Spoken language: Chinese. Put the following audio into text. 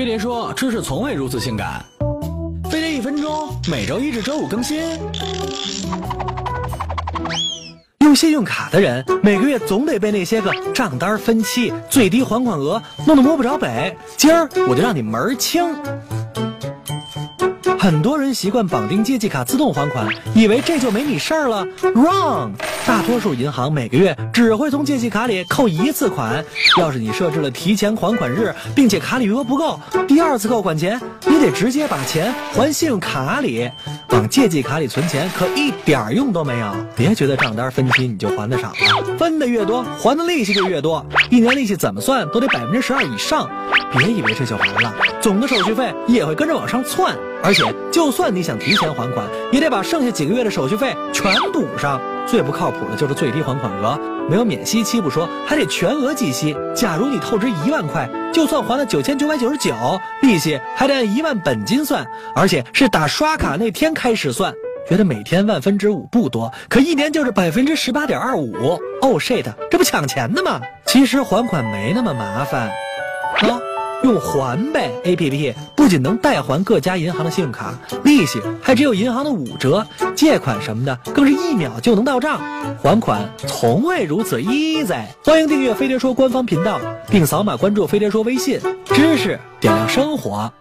飞碟说：“知识从未如此性感。”飞碟一分钟，每周一至周五更新。用信用卡的人，每个月总得被那些个账单、分期、最低还款额弄得摸不着北。今儿我就让你门清。很多人习惯绑定借记卡自动还款，以为这就没你事儿了。Wrong！大多数银行每个月只会从借记卡里扣一次款。要是你设置了提前还款日，并且卡里余额不够，第二次扣款前你得直接把钱还信用卡里。往借记卡里存钱可一点用都没有。别觉得账单分期你就还的少了，分的越多，还的利息就越多。一年利息怎么算都得百分之十二以上。别以为这就完了，总的手续费也会跟着往上窜。而且，就算你想提前还款，也得把剩下几个月的手续费全补上。最不靠谱的就是最低还款额，没有免息期不说，还得全额计息。假如你透支一万块，就算还了九千九百九十九，利息还得按一万本金算，而且是打刷卡那天开始算。觉得每天万分之五不多，可一年就是百分之十八点二五。Oh shit，这不抢钱的吗？其实还款没那么麻烦，用还呗 A P P 不仅能代还各家银行的信用卡，利息还只有银行的五折，借款什么的更是一秒就能到账，还款从未如此 easy。欢迎订阅飞碟说官方频道，并扫码关注飞碟说微信，知识点亮生活。